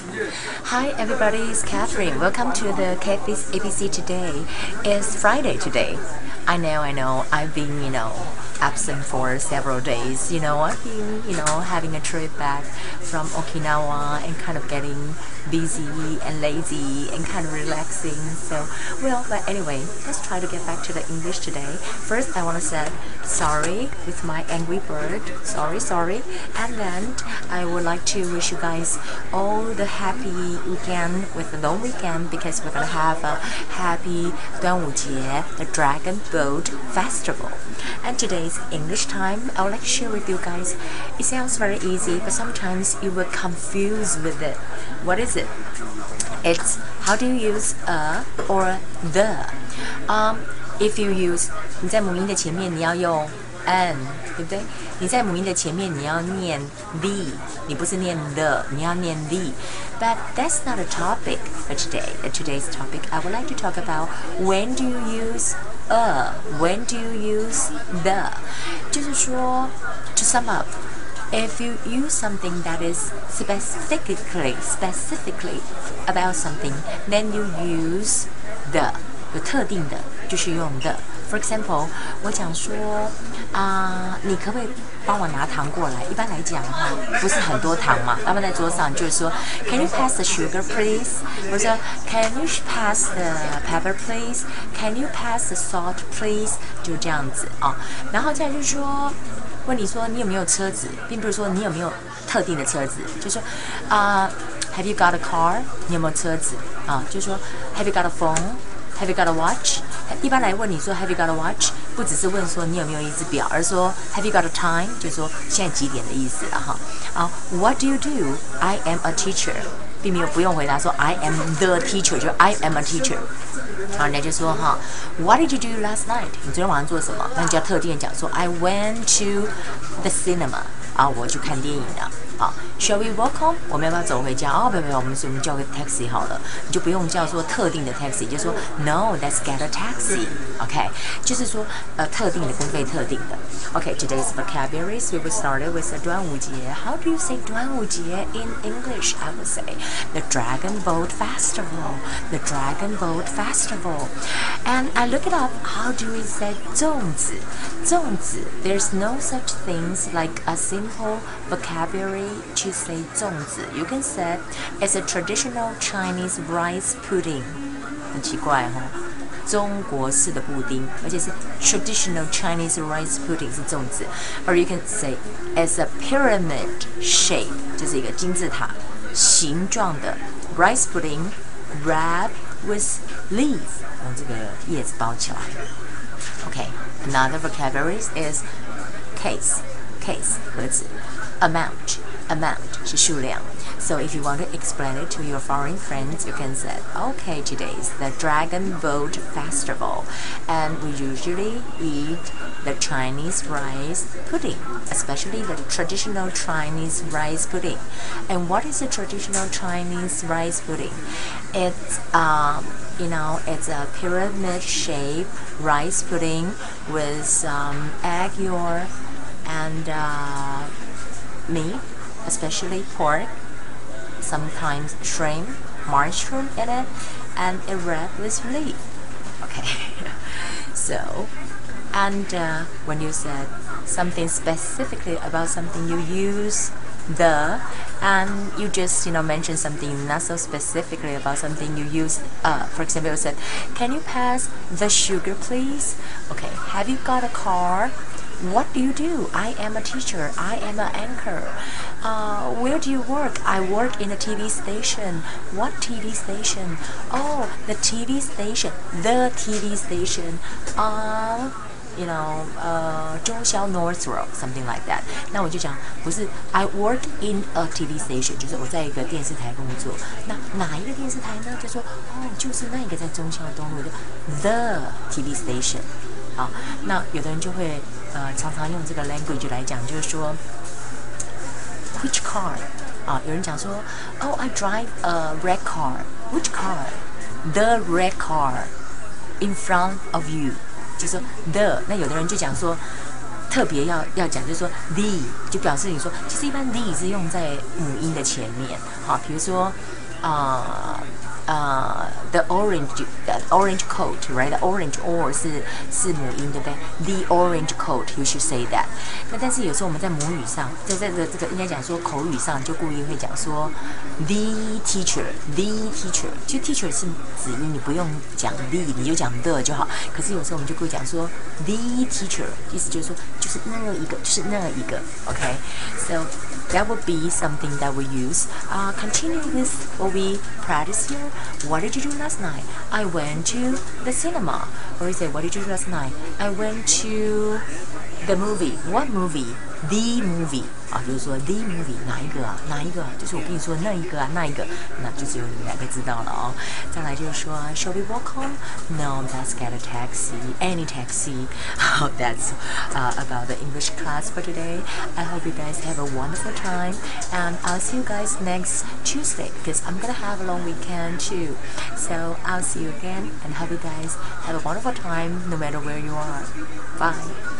Hi everybody, it's Catherine. Welcome to the Catfish ABC today. It's Friday today. I know, I know, I've been, you know, absent for several days. You know, I've been, you know, having a trip back from Okinawa and kind of getting busy and lazy and kind of relaxing. So, well, but anyway, let's try to get back to the English today. First, I want to say sorry with my angry bird. Sorry, sorry. And then I would like to wish you guys all the happy weekend with the long weekend because we're going to have a happy 端午节, the Dragon Boat Festival. And today's English time, I would like to share with you guys. It sounds very easy, but sometimes you will confuse with it. What is it? It's how do you use a or the? Um, if you use 你在母音的前面你要用 n，对不对？你在母音的前面你要念 the，你不是念 the，你要念 the。But that's not a topic for today. Today's topic, I would like to talk about when do you use a, when do you use the？就是说，to sum up。if you use something that is specifically specifically about something, then you use the 有特定的， 就是用的。For example，我讲说啊、你可不可以帮我拿糖过来？一般来讲哈，不是很多糖嘛，他们在桌上就是说，Can you pass the sugar please？或者 Can you pass the pepper please？Can you pass the salt please？就这样子啊、然后再就是说。问你说你有没有车子，并不是说你有没有特定的车子，就说啊、，Have you got a car？你有没有车子啊？就是说 Have you got a phone？phone？Have you got a watch？一般来问你说 Have you got a watch？不只是问说你有没有一只表，而是说 Have you got a time？就说现在几点的意思了哈。啊，What do you do？I am a teacher。并没有不用回答说 I am the teacher，就 I am a teacher。然后人家就说哈，What did you do last night？你昨天晚上做什么？那你就要特定讲说 I went to the cinema。 啊，我去看电影了。好，Shall we walk home？我们要不要走回家？哦，不不不，我们我们叫个 taxi 好了，你就不用叫说特定的 taxi，就说 No，let's get a taxi。OK，就是说呃特定的跟非特定的。OK，today's vocabularies we will start with 端午节。How do you say 端午节 in English? I would say the Dragon Boat Festival. The Dragon Boat Festival. And I look it up. How do we say 粽子？粽子。There's no such things like a simple vocabulary to say 粽子. You can say it's a traditional Chinese rice pudding. 很奇怪哈、哦，中国式的布丁，而且是 traditional Chinese rice pudding 是粽子。Or you can say it's a pyramid shape，就是一个金字塔形状的 rice pudding wrapped with leaves，用这个叶子包起来。Okay, another vocabulary is case, case 盒子，amount, amount 是数量。So if you want to explain it to your foreign friends, you can say, okay, today's the Dragon Boat Festival, and we usually eat the Chinese rice pudding, especially the traditional Chinese rice pudding. And what is a traditional Chinese rice pudding? It's um, you know, it's a pyramid shape rice pudding with um, egg yolk and uh, meat, especially pork, sometimes shrimp, mushroom in it, and it wrapped with leaf. Okay, so, and uh, when you said something specifically about something, you use the and you just you know mention something not so specifically about something you use uh, for example you said can you pass the sugar please? Okay. Have you got a car what do you do? I am a teacher. I am an anchor. Uh, where do you work? I work in a TV station. What TV station? Oh, the TV station. The TV station. Uh, you know, uh, 忠孝 North Road, something like that. 那我就讲，不是，I work in a TV station，就是我在一个电视台工作。那哪一个电视台呢？就说，哦，就是那一个在忠孝东路的 the TV station。好，那有的人就会呃常常用这个 language 来讲，就是说 which car 啊，有人讲说，Oh I drive a red car。Which car? The red car in front of you. 就说 the，那有的人就讲说特别要要讲，就是说 the 就表示你说，其实一般 the 是用在母音的前面，好，比如说啊。呃、uh,，the orange the orange coat right the orange or 是是母音对不对？the orange coat you should say that。那但是有时候我们在母语上，在在这个这个应该讲说口语上，就故意会讲说 the teacher the teacher，就 teacher 是子音，你不用讲 the，你就讲 the 就好。可是有时候我们就故意讲说 the teacher，意思就是说就是那一个，就是那一个，OK？So that would be something that we use. Uh, continue with what we practice here. What did you do Last night? I went to the cinema. Or you say, What did you do last night? I went to the movie. What movie? The movie 啊，就是说 the movie 哪一个啊？哪一个？就是我跟你说那一个啊，那一个，那就只有你们两个知道了哦。再来就是说，Shall we walk home? No, let's get a taxi. Any taxi. Oh, that's uh, about the English class for today. I hope you guys have a wonderful time, and I'll see you guys next Tuesday because I'm gonna have a long weekend too. So I'll see you again, and hope you guys have a wonderful time no matter where you are. Bye.